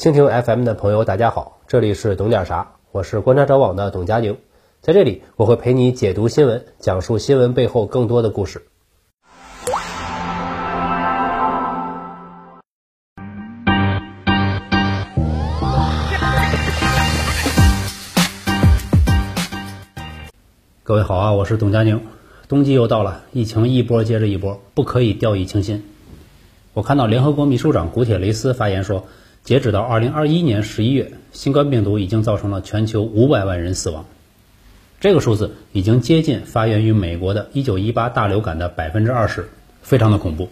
蜻蜓 FM 的朋友，大家好，这里是懂点啥，我是观察者网的董佳宁，在这里我会陪你解读新闻，讲述新闻背后更多的故事。各位好啊，我是董佳宁。冬季又到了，疫情一波接着一波，不可以掉以轻心。我看到联合国秘书长古铁雷斯发言说，截止到二零二一年十一月，新冠病毒已经造成了全球五百万人死亡。这个数字已经接近发源于美国的一九一八大流感的百分之二十，非常的恐怖。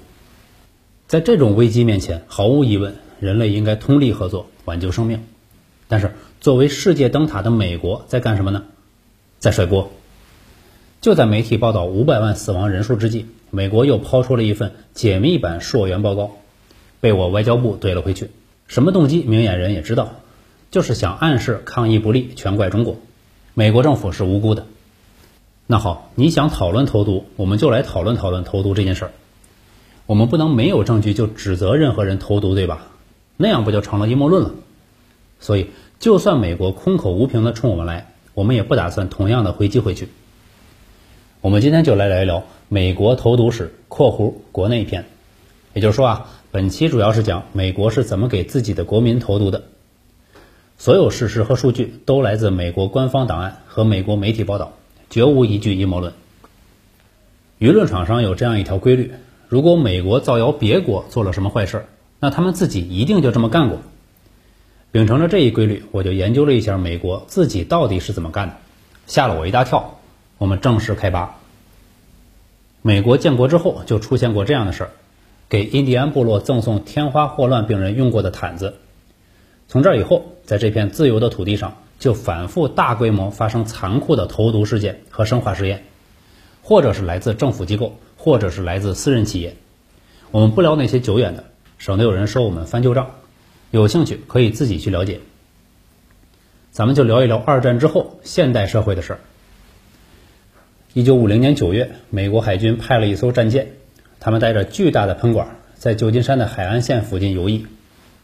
在这种危机面前，毫无疑问，人类应该通力合作，挽救生命。但是，作为世界灯塔的美国在干什么呢？在甩锅。就在媒体报道五百万死亡人数之际，美国又抛出了一份解密版溯源报告，被我外交部怼了回去。什么动机，明眼人也知道，就是想暗示抗议不力，全怪中国，美国政府是无辜的。那好，你想讨论投毒，我们就来讨论讨论投毒这件事儿。我们不能没有证据就指责任何人投毒，对吧？那样不就成了阴谋论了？所以，就算美国空口无凭的冲我们来，我们也不打算同样的回击回去。我们今天就来聊一聊美国投毒史（括弧国内篇）。也就是说啊，本期主要是讲美国是怎么给自己的国民投毒的。所有事实和数据都来自美国官方档案和美国媒体报道，绝无一句阴谋论。舆论场上有这样一条规律：如果美国造谣别国做了什么坏事，那他们自己一定就这么干过。秉承着这一规律，我就研究了一下美国自己到底是怎么干的，吓了我一大跳。我们正式开扒。美国建国之后就出现过这样的事儿：给印第安部落赠送天花霍乱病人用过的毯子。从这以后，在这片自由的土地上，就反复大规模发生残酷的投毒事件和生化实验，或者是来自政府机构，或者是来自私人企业。我们不聊那些久远的，省得有人说我们翻旧账。有兴趣可以自己去了解。咱们就聊一聊二战之后现代社会的事儿。一九五零年九月，美国海军派了一艘战舰，他们带着巨大的喷管，在旧金山的海岸线附近游弋，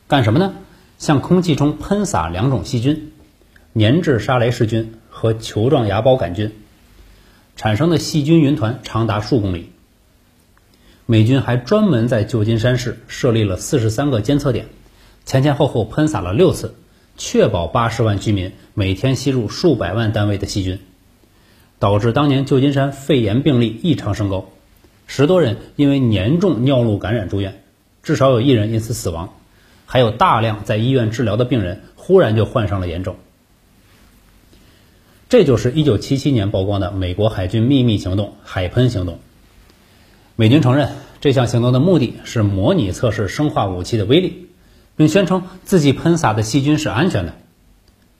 干什么呢？向空气中喷洒两种细菌——粘质沙雷氏菌和球状芽孢杆菌，产生的细菌云团长达数公里。美军还专门在旧金山市设立了四十三个监测点，前前后后喷洒了六次，确保八十万居民每天吸入数百万单位的细菌。导致当年旧金山肺炎病例异常升高，十多人因为严重尿路感染住院，至少有一人因此死亡，还有大量在医院治疗的病人忽然就患上了炎症。这就是1977年曝光的美国海军秘密行动“海喷行动”。美军承认这项行动的目的是模拟测试生化武器的威力，并宣称自己喷洒的细菌是安全的，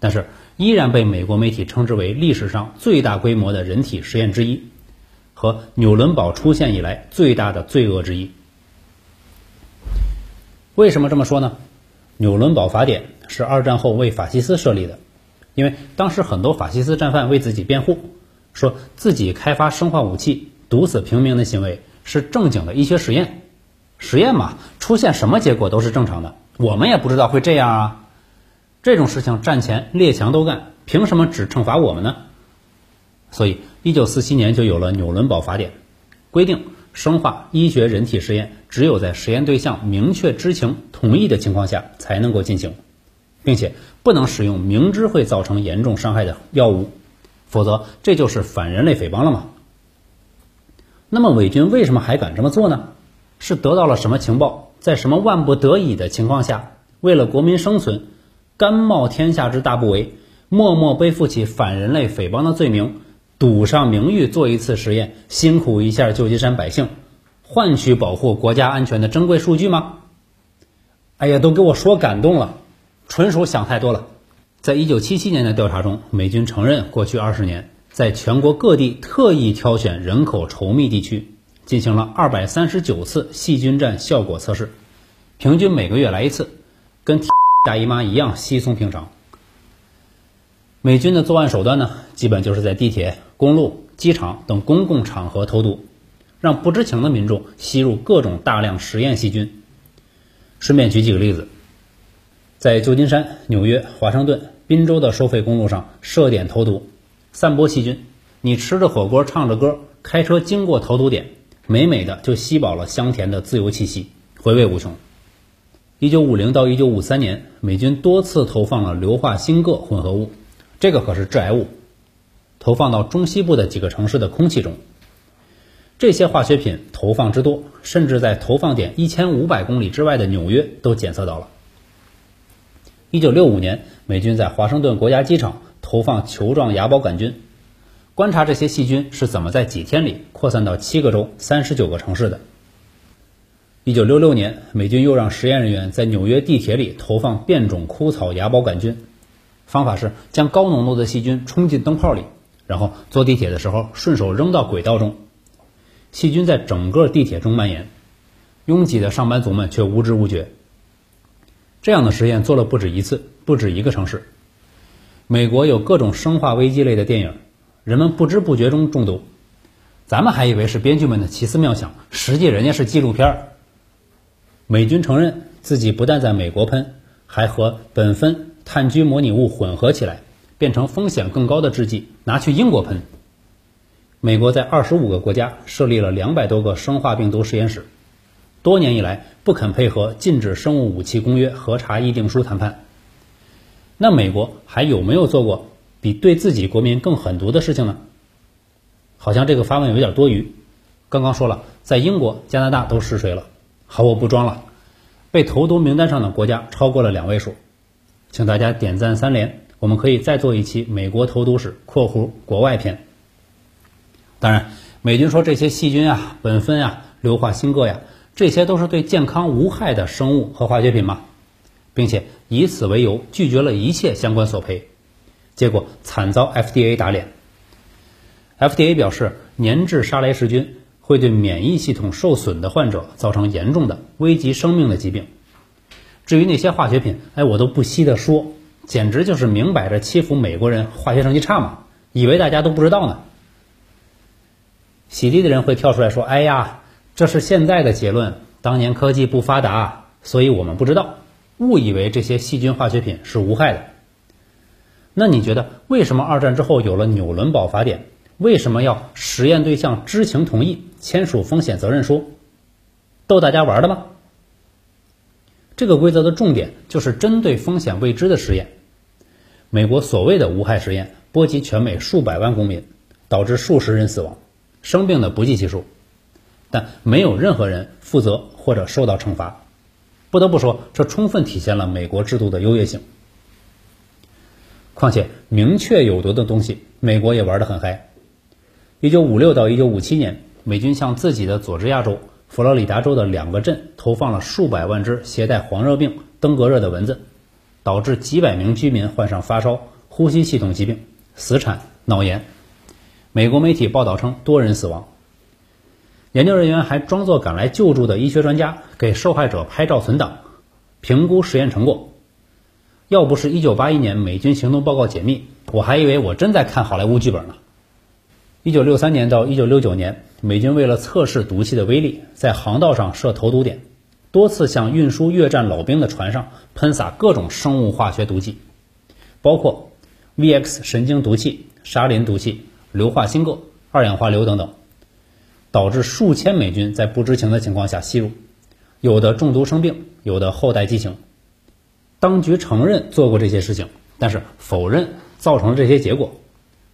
但是。依然被美国媒体称之为历史上最大规模的人体实验之一，和纽伦堡出现以来最大的罪恶之一。为什么这么说呢？纽伦堡法典是二战后为法西斯设立的，因为当时很多法西斯战犯为自己辩护，说自己开发生化武器毒死平民的行为是正经的医学实验，实验嘛，出现什么结果都是正常的，我们也不知道会这样啊。这种事情战前列强都干，凭什么只惩罚我们呢？所以，一九四七年就有了纽伦堡法典，规定生化医学人体实验只有在实验对象明确知情同意的情况下才能够进行，并且不能使用明知会造成严重伤害的药物，否则这就是反人类诽谤了吗？那么伪军为什么还敢这么做呢？是得到了什么情报，在什么万不得已的情况下，为了国民生存？甘冒天下之大不韪，默默背负起反人类诽谤的罪名，赌上名誉做一次实验，辛苦一下旧金山百姓，换取保护国家安全的珍贵数据吗？哎呀，都给我说感动了，纯属想太多了。在一九七七年的调查中，美军承认过去二十年在全国各地特意挑选人口稠密地区，进行了二百三十九次细菌战效果测试，平均每个月来一次，跟。大姨妈一样稀松平常。美军的作案手段呢，基本就是在地铁、公路、机场等公共场合投毒，让不知情的民众吸入各种大量实验细菌。顺便举几个例子，在旧金山、纽约、华盛顿、滨州的收费公路上设点投毒，散播细菌。你吃着火锅，唱着歌，开车经过投毒点，美美的就吸饱了香甜的自由气息，回味无穷。一九五零到一九五三年，美军多次投放了硫化锌铬混合物，这个可是致癌物，投放到中西部的几个城市的空气中。这些化学品投放之多，甚至在投放点一千五百公里之外的纽约都检测到了。一九六五年，美军在华盛顿国家机场投放球状芽孢杆菌，观察这些细菌是怎么在几天里扩散到七个州、三十九个城市的。一九六六年，美军又让实验人员在纽约地铁里投放变种枯草芽孢杆菌，方法是将高浓度的细菌冲进灯泡里，然后坐地铁的时候顺手扔到轨道中，细菌在整个地铁中蔓延，拥挤的上班族们却无知无觉。这样的实验做了不止一次，不止一个城市。美国有各种生化危机类的电影，人们不知不觉中中毒，咱们还以为是编剧们的奇思妙想，实际人家是纪录片儿。美军承认自己不但在美国喷，还和苯酚炭疽模拟物混合起来，变成风险更高的制剂，拿去英国喷。美国在二十五个国家设立了两百多个生化病毒实验室，多年以来不肯配合禁止生物武器公约核查议定书谈判。那美国还有没有做过比对自己国民更狠毒的事情呢？好像这个发问有点多余。刚刚说了，在英国、加拿大都实锤了。好，我不装了。被投毒名单上的国家超过了两位数，请大家点赞三连。我们可以再做一期美国投毒史（括弧国外篇）。当然，美军说这些细菌啊、苯酚啊、硫化锌铬呀，这些都是对健康无害的生物和化学品嘛，并且以此为由拒绝了一切相关索赔，结果惨遭 FDA 打脸。FDA 表示，粘质沙雷氏菌。会对免疫系统受损的患者造成严重的危及生命的疾病。至于那些化学品，哎，我都不稀得说，简直就是明摆着欺负美国人化学成绩差嘛！以为大家都不知道呢。洗地的人会跳出来说：“哎呀，这是现在的结论，当年科技不发达，所以我们不知道，误以为这些细菌化学品是无害的。”那你觉得为什么二战之后有了纽伦堡法典？为什么要实验对象知情同意签署风险责任书？逗大家玩的吗？这个规则的重点就是针对风险未知的实验。美国所谓的无害实验波及全美数百万公民，导致数十人死亡，生病的不计其数，但没有任何人负责或者受到惩罚。不得不说，这充分体现了美国制度的优越性。况且，明确有毒的东西，美国也玩得很嗨。一九五六到一九五七年，美军向自己的佐治亚州、佛罗里达州的两个镇投放了数百万只携带黄热病、登革热的蚊子，导致几百名居民患上发烧、呼吸系统疾病、死产、脑炎。美国媒体报道称多人死亡。研究人员还装作赶来救助的医学专家，给受害者拍照存档，评估实验成果。要不是一九八一年美军行动报告解密，我还以为我真在看好莱坞剧本呢。一九六三年到一九六九年，美军为了测试毒气的威力，在航道上设投毒点，多次向运输越战老兵的船上喷洒各种生物化学毒剂，包括 VX 神经毒气、沙林毒气、硫化锌铬、二氧化硫等等，导致数千美军在不知情的情况下吸入，有的中毒生病，有的后代畸形。当局承认做过这些事情，但是否认造成了这些结果。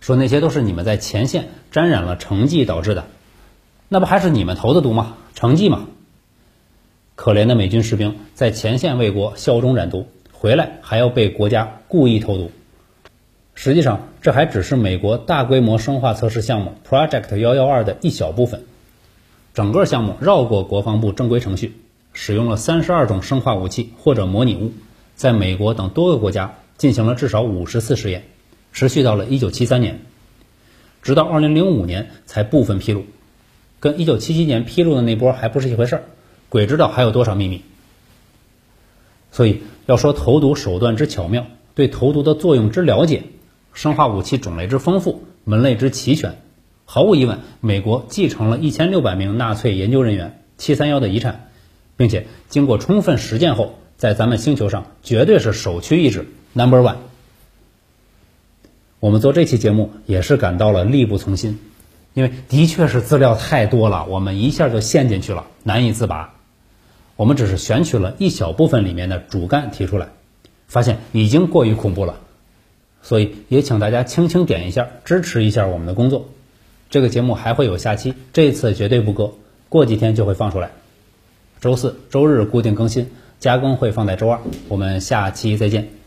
说那些都是你们在前线沾染了成绩导致的，那不还是你们投的毒吗？成绩吗？可怜的美军士兵在前线为国效忠染毒，回来还要被国家故意投毒。实际上，这还只是美国大规模生化测试项目 Project 幺幺二的一小部分。整个项目绕过国防部正规程序，使用了三十二种生化武器或者模拟物，在美国等多个国家进行了至少五十次实验。持续到了一九七三年，直到二零零五年才部分披露，跟一九七七年披露的那波还不是一回事儿，鬼知道还有多少秘密。所以要说投毒手段之巧妙，对投毒的作用之了解，生化武器种类之丰富，门类之齐全，毫无疑问，美国继承了一千六百名纳粹研究人员七三幺的遗产，并且经过充分实践后，在咱们星球上绝对是首屈一指，Number One。我们做这期节目也是感到了力不从心，因为的确是资料太多了，我们一下就陷进去了，难以自拔。我们只是选取了一小部分里面的主干提出来，发现已经过于恐怖了，所以也请大家轻轻点一下，支持一下我们的工作。这个节目还会有下期，这次绝对不割，过几天就会放出来。周四周日固定更新，加更会放在周二。我们下期再见。